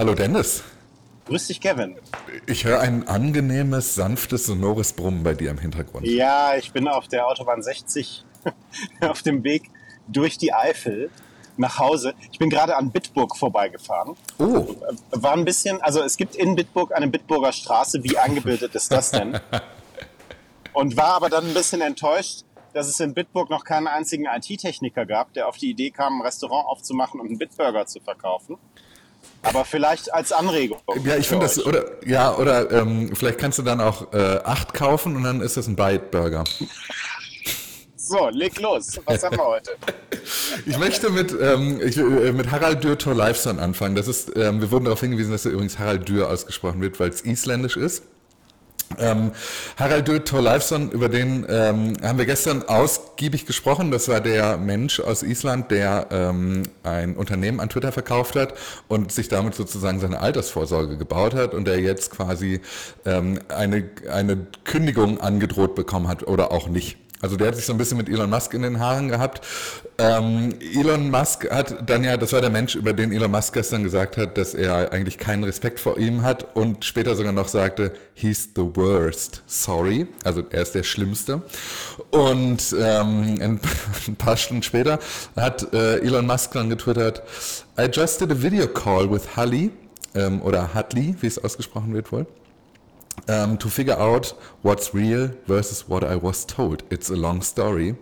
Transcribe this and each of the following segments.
Hallo Dennis. Grüß dich, Kevin. Ich höre ein angenehmes, sanftes, sonores Brummen bei dir im Hintergrund. Ja, ich bin auf der Autobahn 60 auf dem Weg durch die Eifel nach Hause. Ich bin gerade an Bitburg vorbeigefahren. Oh. War ein bisschen, also es gibt in Bitburg eine Bitburger Straße. Wie eingebildet ist das denn? Und war aber dann ein bisschen enttäuscht, dass es in Bitburg noch keinen einzigen IT-Techniker gab, der auf die Idee kam, ein Restaurant aufzumachen und einen Bitburger zu verkaufen. Aber vielleicht als Anregung. Ja, ich finde das, oder, ja, oder ähm, vielleicht kannst du dann auch äh, acht kaufen und dann ist das ein Bite-Burger. So, leg los. Was haben wir heute? Ich möchte mit, ähm, ich, äh, mit Harald Dürr Thorleifsson anfangen. Das ist, ähm, wir wurden darauf hingewiesen, dass er übrigens Harald Dürr ausgesprochen wird, weil es isländisch ist. Ähm, Harald Döth Thorleifsson, über den ähm, haben wir gestern ausgiebig gesprochen. Das war der Mensch aus Island, der ähm, ein Unternehmen an Twitter verkauft hat und sich damit sozusagen seine Altersvorsorge gebaut hat und der jetzt quasi ähm, eine, eine Kündigung angedroht bekommen hat oder auch nicht. Also der hat sich so ein bisschen mit Elon Musk in den Haaren gehabt. Ähm, Elon Musk hat dann ja, das war der Mensch, über den Elon Musk gestern gesagt hat, dass er eigentlich keinen Respekt vor ihm hat und später sogar noch sagte, he's the worst, sorry. Also er ist der Schlimmste. Und ähm, ein, paar Stunden später hat äh, Elon Musk dann getwittert, I just did a video call with Hully, ähm, oder Hutley, wie es ausgesprochen wird wohl um, to figure out what's real versus what I was told. It's a long story.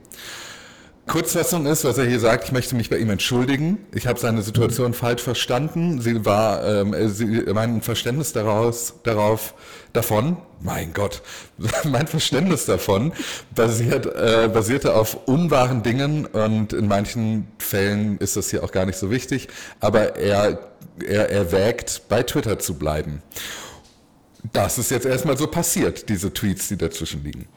Kurzfassung ist, was er hier sagt, ich möchte mich bei ihm entschuldigen. Ich habe seine Situation falsch verstanden. Sie war, ähm, sie, mein Verständnis daraus, darauf, davon, mein Gott, mein Verständnis davon basiert, äh, basierte auf unwahren Dingen und in manchen Fällen ist das hier auch gar nicht so wichtig, aber er, er erwägt, bei Twitter zu bleiben. Das ist jetzt erstmal so passiert, diese Tweets, die dazwischen liegen.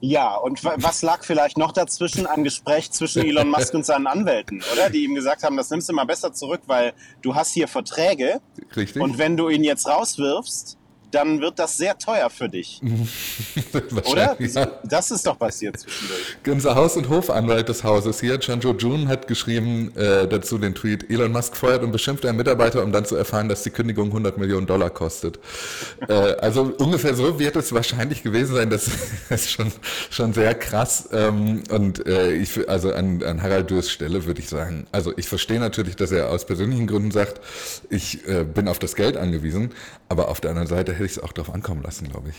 Ja, und was lag vielleicht noch dazwischen? Ein Gespräch zwischen Elon Musk und seinen Anwälten, oder? Die ihm gesagt haben, das nimmst du mal besser zurück, weil du hast hier Verträge. Richtig. Und wenn du ihn jetzt rauswirfst, dann wird das sehr teuer für dich. Oder? Ja. Das ist doch passiert zwischendurch. Unser Haus- und Hofanwalt des Hauses hier, Chanjo Jun, hat geschrieben äh, dazu den Tweet, Elon Musk feuert und beschimpft einen Mitarbeiter, um dann zu erfahren, dass die Kündigung 100 Millionen Dollar kostet. äh, also ungefähr so wird es wahrscheinlich gewesen sein. Das ist schon, schon sehr krass. Ähm, und äh, ich, also an, an Harald Dürrs Stelle würde ich sagen, also ich verstehe natürlich, dass er aus persönlichen Gründen sagt, ich äh, bin auf das Geld angewiesen, aber auf der anderen Seite hätte ich es auch darauf ankommen lassen, glaube ich.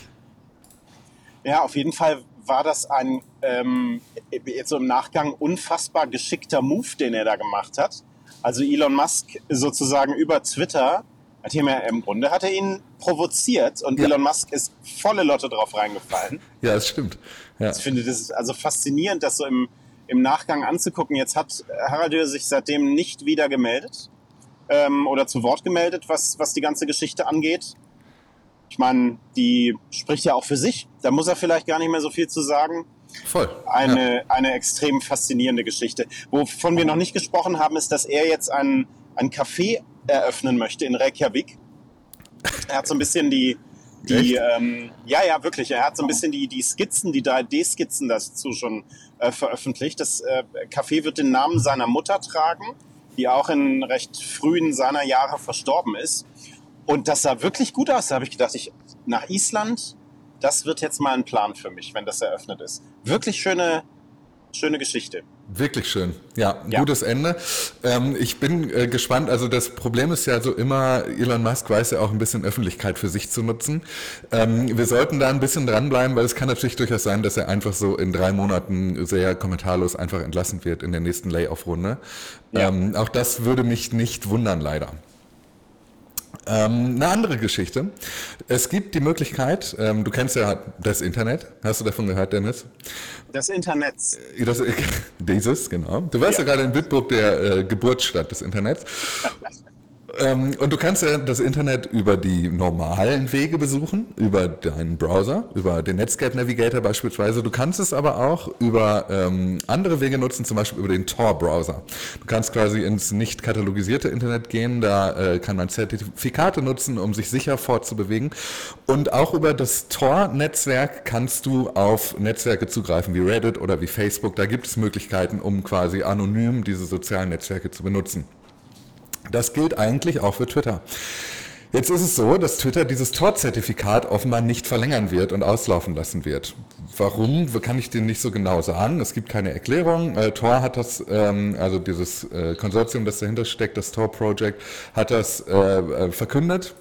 Ja, auf jeden Fall war das ein ähm, jetzt so im Nachgang unfassbar geschickter Move, den er da gemacht hat. Also Elon Musk sozusagen über Twitter hat hier mehr im Grunde hat er ihn provoziert und ja. Elon Musk ist volle Lotte drauf reingefallen. Ja, das stimmt. Ja. Ich finde das also faszinierend, das so im, im Nachgang anzugucken. Jetzt hat Harald Dürr sich seitdem nicht wieder gemeldet ähm, oder zu Wort gemeldet, was, was die ganze Geschichte angeht. Ich meine, die spricht ja auch für sich. Da muss er vielleicht gar nicht mehr so viel zu sagen. Voll. Eine, ja. eine extrem faszinierende Geschichte. Wovon wir noch nicht gesprochen haben, ist, dass er jetzt ein, ein Café eröffnen möchte in Reykjavik. Er hat so ein bisschen die, die ähm, ja, ja, wirklich. Er hat so ein bisschen die, die Skizzen, die 3D-Skizzen dazu schon äh, veröffentlicht. Das äh, Café wird den Namen seiner Mutter tragen, die auch in recht frühen seiner Jahre verstorben ist. Und das sah wirklich gut aus. Da habe ich gedacht, ich nach Island, das wird jetzt mal ein Plan für mich, wenn das eröffnet ist. Wirklich schöne, schöne Geschichte. Wirklich schön. Ja, ja. gutes Ende. Ähm, ich bin äh, gespannt. Also das Problem ist ja so immer, Elon Musk weiß ja auch ein bisschen Öffentlichkeit für sich zu nutzen. Ähm, wir sollten da ein bisschen dranbleiben, weil es kann natürlich durchaus sein, dass er einfach so in drei Monaten sehr kommentarlos einfach entlassen wird in der nächsten Layoff-Runde. Ja. Ähm, auch das würde mich nicht wundern, leider. Ähm, eine andere Geschichte. Es gibt die Möglichkeit, ähm, du kennst ja das Internet. Hast du davon gehört, Dennis? Das Internet. Äh, das, dieses, genau. Du warst ja, ja gerade in Bitburg der äh, Geburtsstadt des Internets. Ähm, und du kannst ja das Internet über die normalen Wege besuchen, über deinen Browser, über den Netscape Navigator beispielsweise. Du kannst es aber auch über ähm, andere Wege nutzen, zum Beispiel über den Tor-Browser. Du kannst quasi ins nicht katalogisierte Internet gehen, da äh, kann man Zertifikate nutzen, um sich sicher fortzubewegen. Und auch über das Tor-Netzwerk kannst du auf Netzwerke zugreifen, wie Reddit oder wie Facebook. Da gibt es Möglichkeiten, um quasi anonym diese sozialen Netzwerke zu benutzen. Das gilt eigentlich auch für Twitter. Jetzt ist es so, dass Twitter dieses Tor-Zertifikat offenbar nicht verlängern wird und auslaufen lassen wird. Warum, kann ich dir nicht so genau sagen. Es gibt keine Erklärung. Äh, Tor hat das, ähm, also dieses äh, Konsortium, das dahinter steckt, das Tor Project, hat das äh, äh verkündet.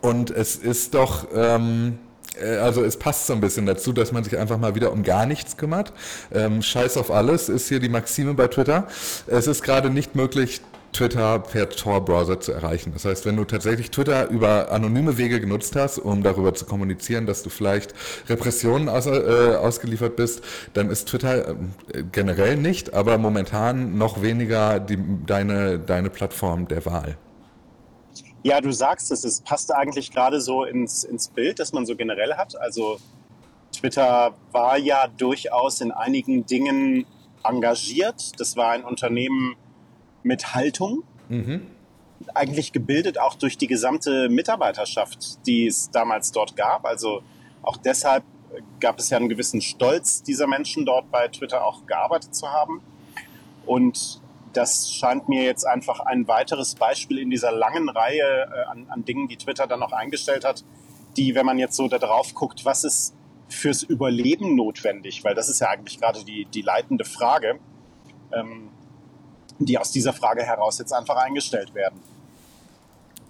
Und es ist doch... Ähm, äh, also es passt so ein bisschen dazu, dass man sich einfach mal wieder um gar nichts kümmert. Ähm, Scheiß auf alles ist hier die Maxime bei Twitter. Es ist gerade nicht möglich, Twitter per Tor-Browser zu erreichen. Das heißt, wenn du tatsächlich Twitter über anonyme Wege genutzt hast, um darüber zu kommunizieren, dass du vielleicht Repressionen aus, äh, ausgeliefert bist, dann ist Twitter äh, generell nicht, aber momentan noch weniger die, deine, deine Plattform der Wahl. Ja, du sagst es, es passt eigentlich gerade so ins, ins Bild, das man so generell hat. Also Twitter war ja durchaus in einigen Dingen engagiert. Das war ein Unternehmen, mit Haltung. Mhm. Eigentlich gebildet auch durch die gesamte Mitarbeiterschaft, die es damals dort gab. Also auch deshalb gab es ja einen gewissen Stolz dieser Menschen dort bei Twitter auch gearbeitet zu haben. Und das scheint mir jetzt einfach ein weiteres Beispiel in dieser langen Reihe äh, an, an, Dingen, die Twitter dann noch eingestellt hat, die, wenn man jetzt so da drauf guckt, was ist fürs Überleben notwendig, weil das ist ja eigentlich gerade die, die leitende Frage. Ähm, die aus dieser Frage heraus jetzt einfach eingestellt werden.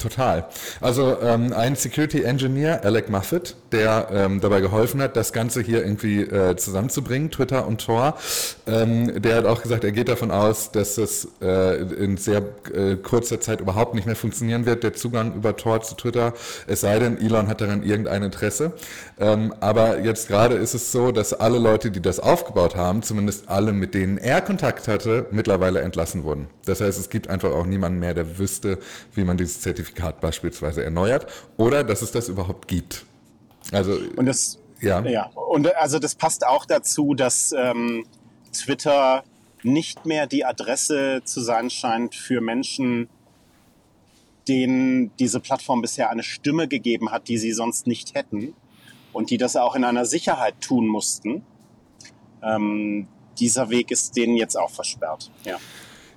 Total. Also ähm, ein Security Engineer, Alec Muffet, der ähm, dabei geholfen hat, das Ganze hier irgendwie äh, zusammenzubringen, Twitter und Tor, ähm, der hat auch gesagt, er geht davon aus, dass es äh, in sehr äh, kurzer Zeit überhaupt nicht mehr funktionieren wird, der Zugang über Tor zu Twitter, es sei denn, Elon hat daran irgendein Interesse. Ähm, aber jetzt gerade ist es so, dass alle Leute, die das aufgebaut haben, zumindest alle, mit denen er Kontakt hatte, mittlerweile entlassen wurden. Das heißt, es gibt einfach auch niemanden mehr, der wüsste, wie man dieses Zertifikat Zertifikat beispielsweise erneuert oder dass es das überhaupt gibt. Also und das ja, ja. und also das passt auch dazu, dass ähm, Twitter nicht mehr die Adresse zu sein scheint für Menschen, denen diese Plattform bisher eine Stimme gegeben hat, die sie sonst nicht hätten und die das auch in einer Sicherheit tun mussten. Ähm, dieser Weg ist denen jetzt auch versperrt. Ja.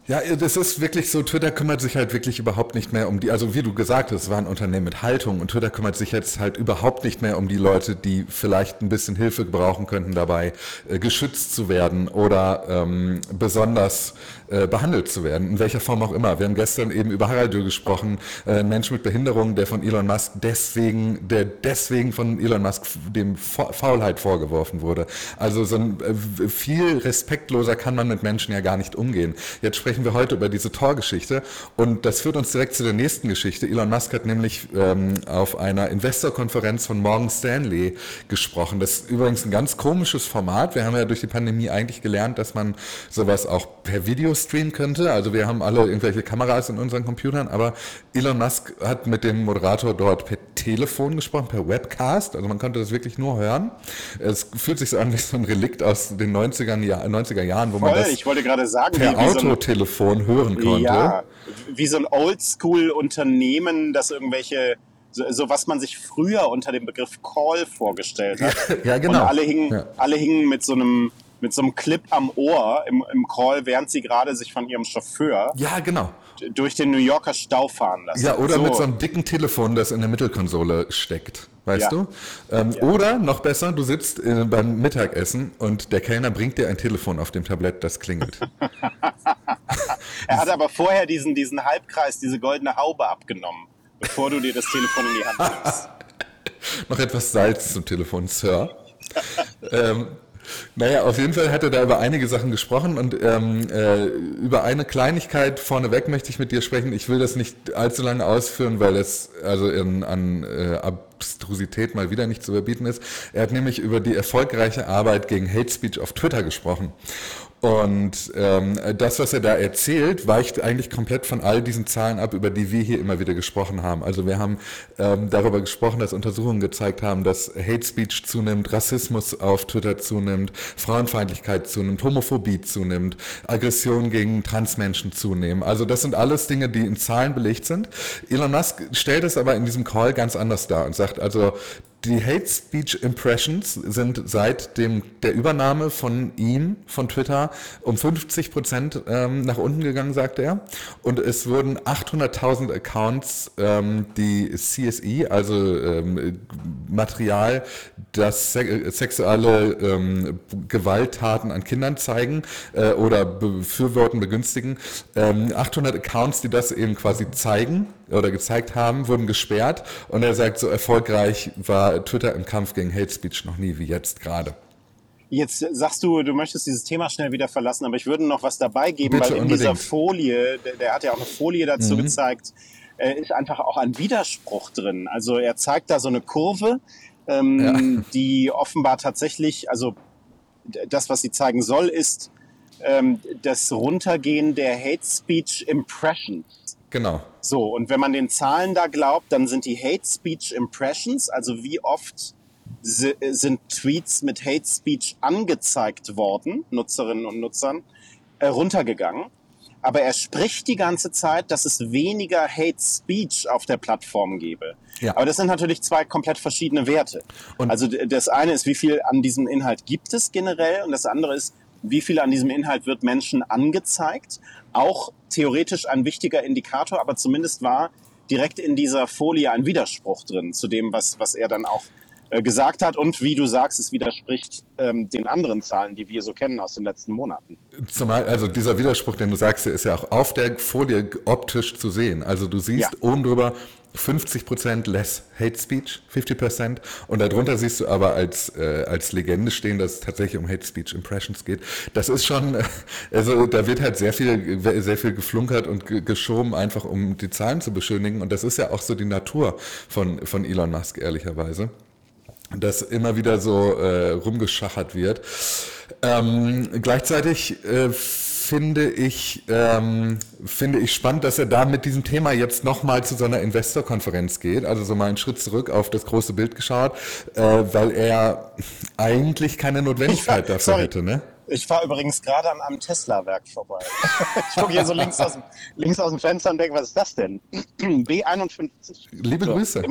Ja, das ist wirklich so, Twitter kümmert sich halt wirklich überhaupt nicht mehr um die, also wie du gesagt hast, es war ein Unternehmen mit Haltung und Twitter kümmert sich jetzt halt überhaupt nicht mehr um die Leute, die vielleicht ein bisschen Hilfe brauchen könnten dabei, äh, geschützt zu werden oder ähm, besonders äh, behandelt zu werden, in welcher Form auch immer. Wir haben gestern eben über Harald Dürr gesprochen, äh, ein Mensch mit Behinderung, der von Elon Musk deswegen, der deswegen von Elon Musk dem Faulheit vorgeworfen wurde. Also so ein äh, viel respektloser kann man mit Menschen ja gar nicht umgehen. Jetzt sprechen sprechen wir heute über diese Tor-Geschichte und das führt uns direkt zu der nächsten Geschichte. Elon Musk hat nämlich ähm, auf einer Investorkonferenz von Morgan Stanley gesprochen. Das ist übrigens ein ganz komisches Format. Wir haben ja durch die Pandemie eigentlich gelernt, dass man sowas auch per Video streamen könnte. Also wir haben alle irgendwelche Kameras in unseren Computern, aber Elon Musk hat mit dem Moderator dort per Telefon gesprochen, per Webcast. Also man konnte das wirklich nur hören. Es fühlt sich so an wie so ein Relikt aus den 90er, 90er Jahren, wo Voll, man das ich wollte gerade sagen, per Autotelefon Telefon hören konnte. Ja, wie so ein Oldschool-Unternehmen, das irgendwelche so, so, was man sich früher unter dem Begriff Call vorgestellt hat. Ja, genau. Und alle hingen, ja. alle hingen mit so einem mit so einem Clip am Ohr im, im Call, während sie gerade sich von ihrem Chauffeur ja, genau. durch den New Yorker Stau fahren lassen. Ja, oder so. mit so einem dicken Telefon, das in der Mittelkonsole steckt weißt ja. du? Ähm, ja. Oder noch besser, du sitzt äh, beim Mittagessen und der Kellner bringt dir ein Telefon auf dem Tablett, das klingelt. er hat aber vorher diesen, diesen Halbkreis, diese goldene Haube abgenommen, bevor du dir das Telefon in die Hand nimmst. noch etwas Salz zum Telefon, Sir. ähm, naja, auf jeden Fall hat er da über einige Sachen gesprochen und ähm, äh, über eine Kleinigkeit vorneweg möchte ich mit dir sprechen. Ich will das nicht allzu lange ausführen, weil es also in, an äh, Abstrusität mal wieder nicht zu überbieten ist. Er hat nämlich über die erfolgreiche Arbeit gegen Hate Speech auf Twitter gesprochen. Und ähm, das, was er da erzählt, weicht eigentlich komplett von all diesen Zahlen ab, über die wir hier immer wieder gesprochen haben. Also wir haben ähm, darüber gesprochen, dass Untersuchungen gezeigt haben, dass Hate Speech zunimmt, Rassismus auf Twitter zunimmt, Frauenfeindlichkeit zunimmt, Homophobie zunimmt, Aggression gegen Transmenschen zunehmen. Also das sind alles Dinge, die in Zahlen belegt sind. Elon Musk stellt es aber in diesem Call ganz anders dar und sagt also, die Hate Speech Impressions sind seit dem, der Übernahme von ihm, von Twitter, um 50 Prozent ähm, nach unten gegangen, sagt er. Und es wurden 800.000 Accounts, ähm, die CSE, also ähm, Material, das se sexuelle ähm, Gewalttaten an Kindern zeigen äh, oder befürworten, begünstigen. 800 ähm, Accounts, die das eben quasi zeigen oder gezeigt haben, wurden gesperrt. Und er sagt, so erfolgreich war Twitter im Kampf gegen Hate Speech noch nie wie jetzt gerade. Jetzt sagst du, du möchtest dieses Thema schnell wieder verlassen, aber ich würde noch was dabei geben, Bitte, weil in unbedingt. dieser Folie, der, der, hat ja auch eine Folie dazu mhm. gezeigt, äh, ist einfach auch ein Widerspruch drin. Also er zeigt da so eine Kurve, ähm, ja. die offenbar tatsächlich, also das, was sie zeigen soll, ist ähm, das Runtergehen der Hate Speech Impressions. Genau. So, und wenn man den Zahlen da glaubt, dann sind die Hate Speech Impressions, also wie oft sind Tweets mit Hate Speech angezeigt worden, Nutzerinnen und Nutzern, äh, runtergegangen. Aber er spricht die ganze Zeit, dass es weniger Hate Speech auf der Plattform gebe. Ja. Aber das sind natürlich zwei komplett verschiedene Werte. Und also das eine ist, wie viel an diesem Inhalt gibt es generell und das andere ist, wie viel an diesem Inhalt wird Menschen angezeigt. Auch theoretisch ein wichtiger Indikator, aber zumindest war direkt in dieser Folie ein Widerspruch drin zu dem, was, was er dann auch äh, gesagt hat und wie du sagst, es widerspricht ähm, den anderen Zahlen, die wir so kennen aus den letzten Monaten. Zumal, also dieser Widerspruch, den du sagst, ist ja auch auf der Folie optisch zu sehen. Also du siehst ja. oben drüber 50% less Hate Speech, 50% und darunter siehst du aber als, äh, als Legende stehen, dass es tatsächlich um Hate Speech Impressions geht. Das ist schon, also da wird halt sehr viel, sehr viel geflunkert und geschoben, einfach um die Zahlen zu beschönigen und das ist ja auch so die Natur von, von Elon Musk, ehrlicherweise dass immer wieder so äh, rumgeschachert wird. Ähm, gleichzeitig äh, finde ich, ähm, finde ich spannend, dass er da mit diesem Thema jetzt nochmal zu so einer Investorkonferenz geht, also so mal einen Schritt zurück auf das große Bild geschaut, äh, weil er eigentlich keine Notwendigkeit dafür Sorry. hätte, ne? Ich fahre übrigens gerade an einem Tesla-Werk vorbei. ich gucke hier so links aus, dem, links aus dem Fenster und denke, was ist das denn? B51. Liebe so. Grüße.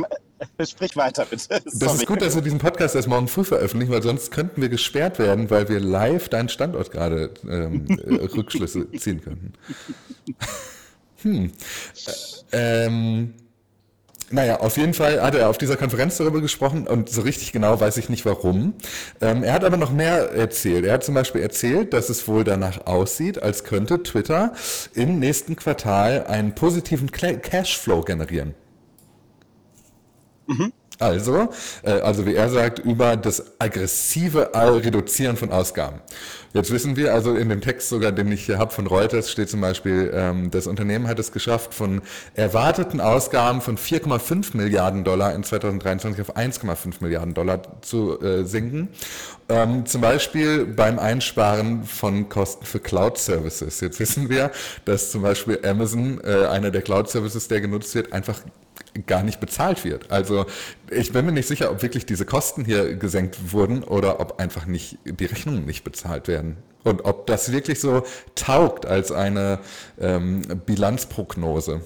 Sprich weiter, bitte. Das Sorry. ist gut, dass wir diesen Podcast erst morgen früh veröffentlichen, weil sonst könnten wir gesperrt werden, weil wir live deinen Standort gerade ähm, äh, Rückschlüsse ziehen könnten. hm. Äh, ähm. Naja, auf jeden Fall hat er auf dieser Konferenz darüber gesprochen und so richtig genau weiß ich nicht warum. Ähm, er hat aber noch mehr erzählt. Er hat zum Beispiel erzählt, dass es wohl danach aussieht, als könnte Twitter im nächsten Quartal einen positiven Cashflow generieren. Mhm. Also, äh, also wie er sagt, über das aggressive Reduzieren von Ausgaben. Jetzt wissen wir, also in dem Text sogar, den ich hier habe von Reuters, steht zum Beispiel, ähm, das Unternehmen hat es geschafft, von erwarteten Ausgaben von 4,5 Milliarden Dollar in 2023 auf 1,5 Milliarden Dollar zu äh, sinken. Ähm, zum Beispiel beim Einsparen von Kosten für Cloud-Services. Jetzt wissen wir, dass zum Beispiel Amazon, äh, einer der Cloud-Services, der genutzt wird, einfach gar nicht bezahlt wird. Also ich bin mir nicht sicher, ob wirklich diese Kosten hier gesenkt wurden oder ob einfach nicht die Rechnungen nicht bezahlt werden. Und ob das wirklich so taugt als eine ähm, Bilanzprognose.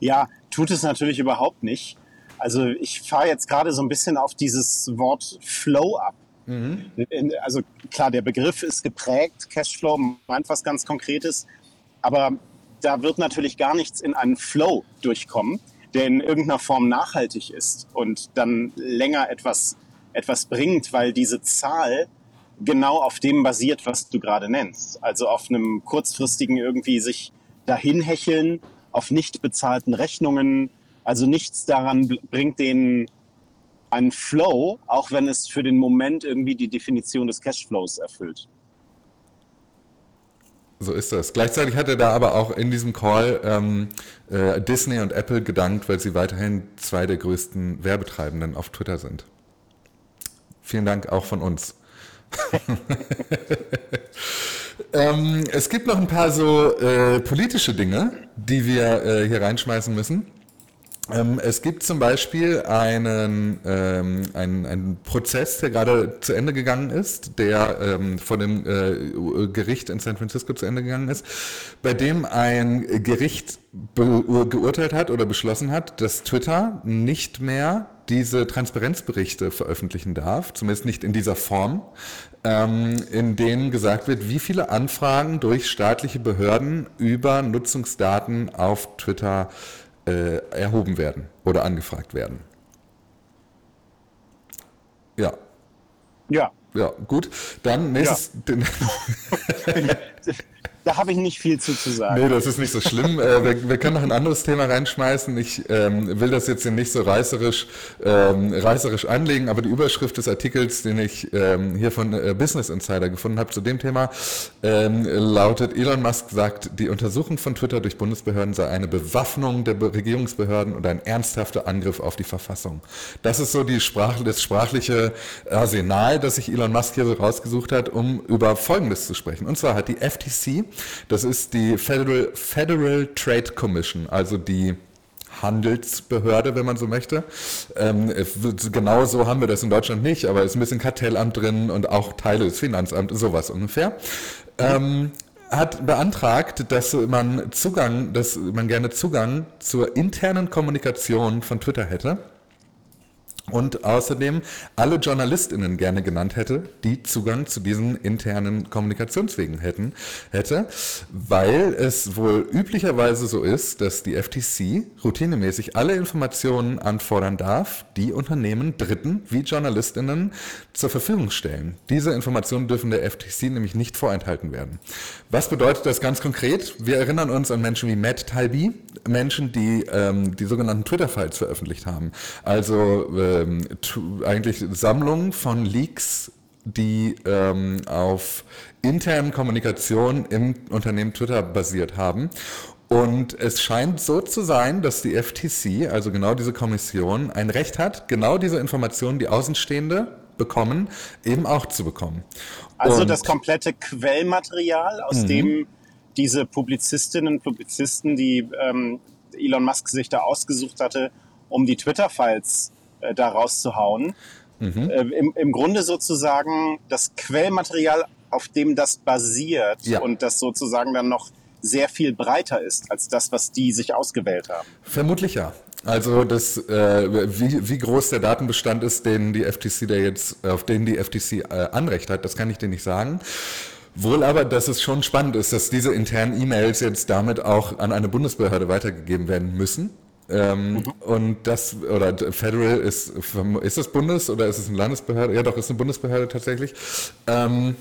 Ja, tut es natürlich überhaupt nicht. Also ich fahre jetzt gerade so ein bisschen auf dieses Wort Flow ab. Mhm. Also klar, der Begriff ist geprägt, Cashflow meint was ganz Konkretes, aber da wird natürlich gar nichts in einen Flow durchkommen der in irgendeiner Form nachhaltig ist und dann länger etwas, etwas bringt, weil diese Zahl genau auf dem basiert, was du gerade nennst. Also auf einem kurzfristigen irgendwie sich dahin hecheln, auf nicht bezahlten Rechnungen. Also nichts daran bringt den einen Flow, auch wenn es für den Moment irgendwie die Definition des Cashflows erfüllt. So ist das. Gleichzeitig hat er da aber auch in diesem Call ähm, äh, Disney und Apple gedankt, weil sie weiterhin zwei der größten Werbetreibenden auf Twitter sind. Vielen Dank auch von uns. ähm, es gibt noch ein paar so äh, politische Dinge, die wir äh, hier reinschmeißen müssen. Ähm, es gibt zum Beispiel einen, ähm, einen, einen Prozess, der gerade zu Ende gegangen ist, der ähm, von dem äh, Gericht in San Francisco zu Ende gegangen ist, bei dem ein Gericht geurteilt hat oder beschlossen hat, dass Twitter nicht mehr diese Transparenzberichte veröffentlichen darf, zumindest nicht in dieser Form, ähm, in denen gesagt wird, wie viele Anfragen durch staatliche Behörden über Nutzungsdaten auf Twitter äh, erhoben werden oder angefragt werden. Ja. Ja. Ja, gut. Dann nächstes. Ja. da habe ich nicht viel zu, zu sagen. Nee, das ist nicht so schlimm. äh, wir, wir, können noch ein anderes Thema reinschmeißen. Ich ähm, will das jetzt hier nicht so reißerisch, ähm, reißerisch anlegen, aber die Überschrift des Artikels, den ich ähm, hier von äh, Business Insider gefunden habe zu dem Thema, ähm, lautet, Elon Musk sagt, die Untersuchung von Twitter durch Bundesbehörden sei eine Bewaffnung der Regierungsbehörden und ein ernsthafter Angriff auf die Verfassung. Das ist so die Sprach, das sprachliche Arsenal, das sich Elon Musk hier so rausgesucht hat, um über Folgendes zu sprechen. Und zwar hat die FTC das ist die Federal, Federal Trade Commission, also die Handelsbehörde, wenn man so möchte. Ähm, genau so haben wir das in Deutschland nicht, aber es ist ein bisschen Kartellamt drin und auch Teile des Finanzamts, sowas ungefähr. Ähm, hat beantragt, dass man Zugang, dass man gerne Zugang zur internen Kommunikation von Twitter hätte und außerdem alle JournalistInnen gerne genannt hätte, die Zugang zu diesen internen Kommunikationswegen hätten, hätte, weil es wohl üblicherweise so ist, dass die FTC routinemäßig alle Informationen anfordern darf, die Unternehmen Dritten wie JournalistInnen zur Verfügung stellen. Diese Informationen dürfen der FTC nämlich nicht vorenthalten werden. Was bedeutet das ganz konkret? Wir erinnern uns an Menschen wie Matt Taibbi, Menschen, die ähm, die sogenannten Twitter-Files veröffentlicht haben. Also äh, ähm, eigentlich Sammlung von Leaks, die ähm, auf internen Kommunikation im Unternehmen Twitter basiert haben. Und es scheint so zu sein, dass die FTC, also genau diese Kommission, ein Recht hat, genau diese Informationen, die Außenstehende bekommen, eben auch zu bekommen. Also und das komplette Quellmaterial, aus mhm. dem diese Publizistinnen und Publizisten, die ähm, Elon Musk sich da ausgesucht hatte, um die Twitter-Files äh, da rauszuhauen. Mhm. Äh, im, Im Grunde sozusagen das Quellmaterial, auf dem das basiert ja. und das sozusagen dann noch sehr viel breiter ist als das, was die sich ausgewählt haben. Vermutlich ja. Also das, äh, wie, wie groß der Datenbestand ist, den die FTC da jetzt, auf den die FTC äh, Anrecht hat, das kann ich dir nicht sagen. Wohl aber, dass es schon spannend ist, dass diese internen E-Mails jetzt damit auch an eine Bundesbehörde weitergegeben werden müssen. Ähm, mhm. Und das, oder Federal ist, ist das Bundes oder ist es eine Landesbehörde? Ja, doch, ist eine Bundesbehörde tatsächlich. Ähm,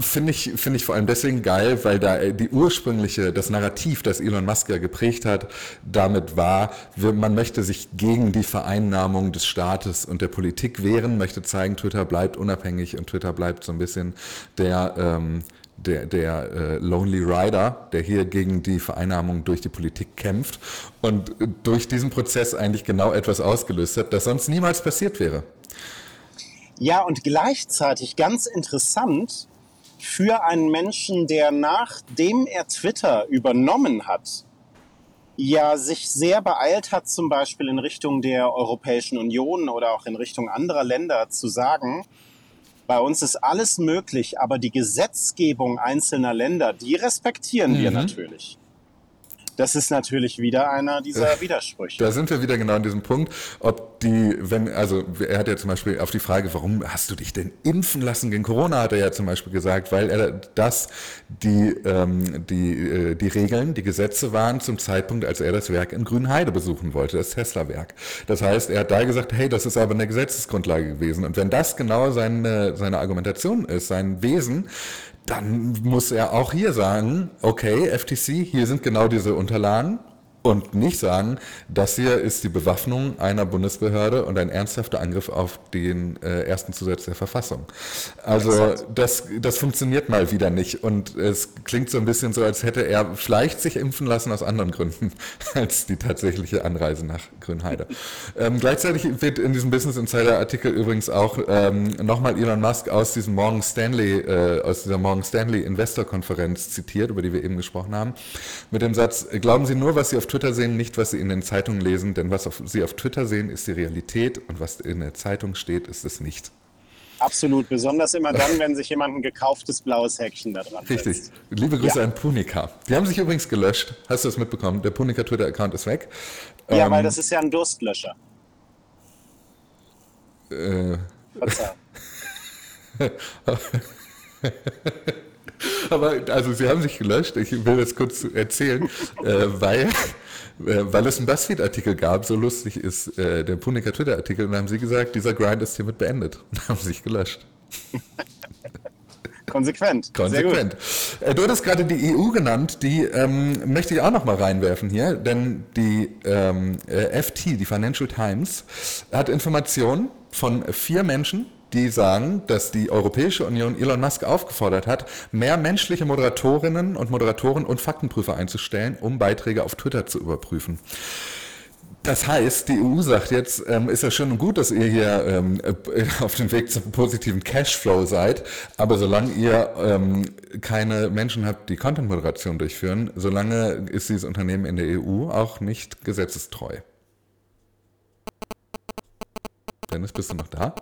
Finde ich, finde ich vor allem deswegen geil, weil da die ursprüngliche, das Narrativ, das Elon Musk ja geprägt hat, damit war, man möchte sich gegen die Vereinnahmung des Staates und der Politik wehren, möchte zeigen, Twitter bleibt unabhängig und Twitter bleibt so ein bisschen der, ähm, der, der äh, Lonely Rider, der hier gegen die Vereinnahmung durch die Politik kämpft und durch diesen Prozess eigentlich genau etwas ausgelöst hat, das sonst niemals passiert wäre. Ja, und gleichzeitig ganz interessant für einen Menschen, der nachdem er Twitter übernommen hat, ja sich sehr beeilt hat, zum Beispiel in Richtung der Europäischen Union oder auch in Richtung anderer Länder zu sagen, bei uns ist alles möglich, aber die Gesetzgebung einzelner Länder, die respektieren mhm. wir natürlich. Das ist natürlich wieder einer dieser Widersprüche. Da sind wir wieder genau an diesem Punkt, ob die, wenn, also er hat ja zum Beispiel auf die Frage, warum hast du dich denn impfen lassen gegen Corona, hat er ja zum Beispiel gesagt, weil er das die, ähm, die, äh, die Regeln, die Gesetze waren zum Zeitpunkt, als er das Werk in Grünheide besuchen wollte, das Tesla-Werk. Das heißt, er hat da gesagt, hey, das ist aber eine Gesetzesgrundlage gewesen. Und wenn das genau seine, seine Argumentation ist, sein Wesen, dann muss er auch hier sagen, okay, FTC, hier sind genau diese Unterlagen und nicht sagen, das hier ist die Bewaffnung einer Bundesbehörde und ein ernsthafter Angriff auf den äh, ersten Zusatz der Verfassung. Also das, das funktioniert mal wieder nicht und es klingt so ein bisschen so, als hätte er vielleicht sich impfen lassen aus anderen Gründen als die tatsächliche Anreise nach Grünheide. ähm, gleichzeitig wird in diesem Business Insider Artikel übrigens auch ähm, nochmal Elon Musk aus diesem Morgan Stanley, äh, aus dieser Morgan Stanley Investor Konferenz zitiert, über die wir eben gesprochen haben, mit dem Satz, glauben Sie nur, was Sie auf Twitter sehen, nicht was Sie in den Zeitungen lesen, denn was auf, Sie auf Twitter sehen, ist die Realität und was in der Zeitung steht, ist es nicht. Absolut, besonders immer dann, wenn sich jemand ein gekauftes blaues Häkchen da dran Richtig. Setzt. Liebe Grüße ja. an Punika. Die haben sich übrigens gelöscht. Hast du das mitbekommen? Der Punika Twitter-Account ist weg. Ja, ähm, weil das ist ja ein Durstlöscher. Äh, Verzeihung. Aber also sie haben sich gelöscht, ich will das kurz erzählen, äh, weil, äh, weil es einen Buzzfeed-Artikel gab, so lustig ist äh, der Punika Twitter-Artikel, und dann haben sie gesagt, dieser Grind ist hiermit beendet und haben sich gelöscht. Konsequent. Konsequent. Äh, du hattest gerade die EU genannt, die ähm, möchte ich auch noch mal reinwerfen hier, denn die ähm, äh, FT, die Financial Times, hat Informationen von vier Menschen, die sagen, dass die Europäische Union Elon Musk aufgefordert hat, mehr menschliche Moderatorinnen und Moderatoren und Faktenprüfer einzustellen, um Beiträge auf Twitter zu überprüfen. Das heißt, die EU sagt jetzt, ähm, ist ja schön und gut, dass ihr hier ähm, äh, auf dem Weg zum positiven Cashflow seid, aber solange ihr ähm, keine Menschen habt, die Content-Moderation durchführen, solange ist dieses Unternehmen in der EU auch nicht gesetzestreu. Dennis, bist du noch da?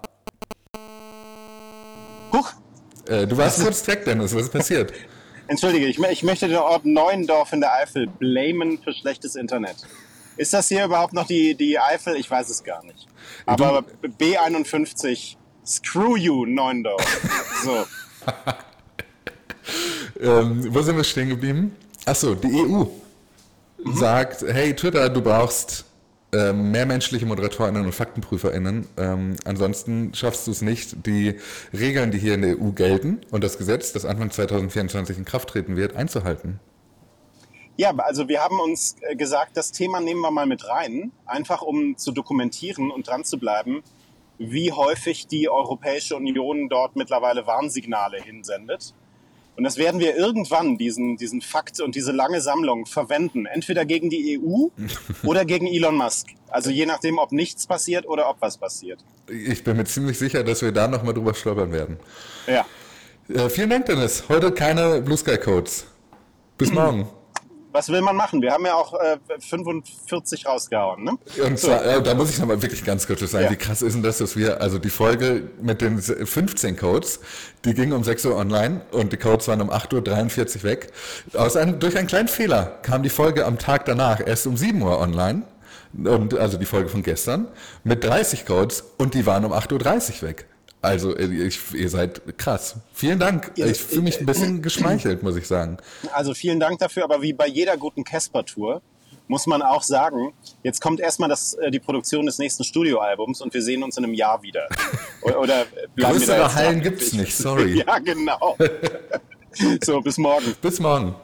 Äh, du warst kurz weg, Dennis, was ist passiert? entschuldige, ich, ich möchte den Ort Neuendorf in der Eifel blamen für schlechtes Internet. Ist das hier überhaupt noch die, die Eifel? Ich weiß es gar nicht. Aber B51, screw you, Neuendorf. So. Ähm, wo sind wir stehen geblieben? Achso, die EU sagt, hey Twitter, du brauchst ähm, mehr menschliche ModeratorInnen und FaktenprüferInnen. Ähm, ansonsten schaffst du es nicht, die Regeln, die hier in der EU gelten und das Gesetz, das Anfang 2024 in Kraft treten wird, einzuhalten. Ja, also wir haben uns äh, gesagt, das Thema nehmen wir mal mit rein, einfach um zu dokumentieren und dran zu bleiben, wie häufig die Europäische Union dort mittlerweile Warnsignale hinsendet. Und das werden wir irgendwann, diesen, diesen Fakt und diese lange Sammlung, verwenden. Entweder gegen die EU oder gegen Elon Musk. Also je nachdem, ob nichts passiert oder ob was passiert. Ich bin mir ziemlich sicher, dass wir da nochmal drüber stolpern werden. Ja. Äh, vielen Dank, Dennis. Heute keine Blue Sky Codes. Bis morgen. Was will man machen? Wir haben ja auch äh, 45 rausgehauen, ne? Und zwar, äh, da muss ich nochmal wirklich ganz kurz sagen, Ja. wie krass ist denn das, dass wir, also die Folge mit den 15 Codes, die ging um 6 Uhr online und die Codes waren um 8.43 Uhr weg. Aus einem, durch einen kleinen Fehler kam die Folge am Tag danach erst um 7 Uhr online. Und, also die Folge von gestern mit 30 Codes und die waren um 8.30 Uhr weg. Also äh, ich, ihr seid krass. Vielen Dank. Ihr- Ich fühle mich ein bisschen geschmeichelt, muss ich sagen. Also vielen Dank dafür, aber wie bei jeder guten Casper-Tour muss man auch sagen, jetzt kommt erstmal das, äh, die Produktion des nächsten Studioalbums und wir sehen uns in einem Jahr wieder. Oder äh, bleiben wir da Größere Hallen dran? gibt's nicht, sorry. Ja, genau. so, bis morgen. Bis morgen.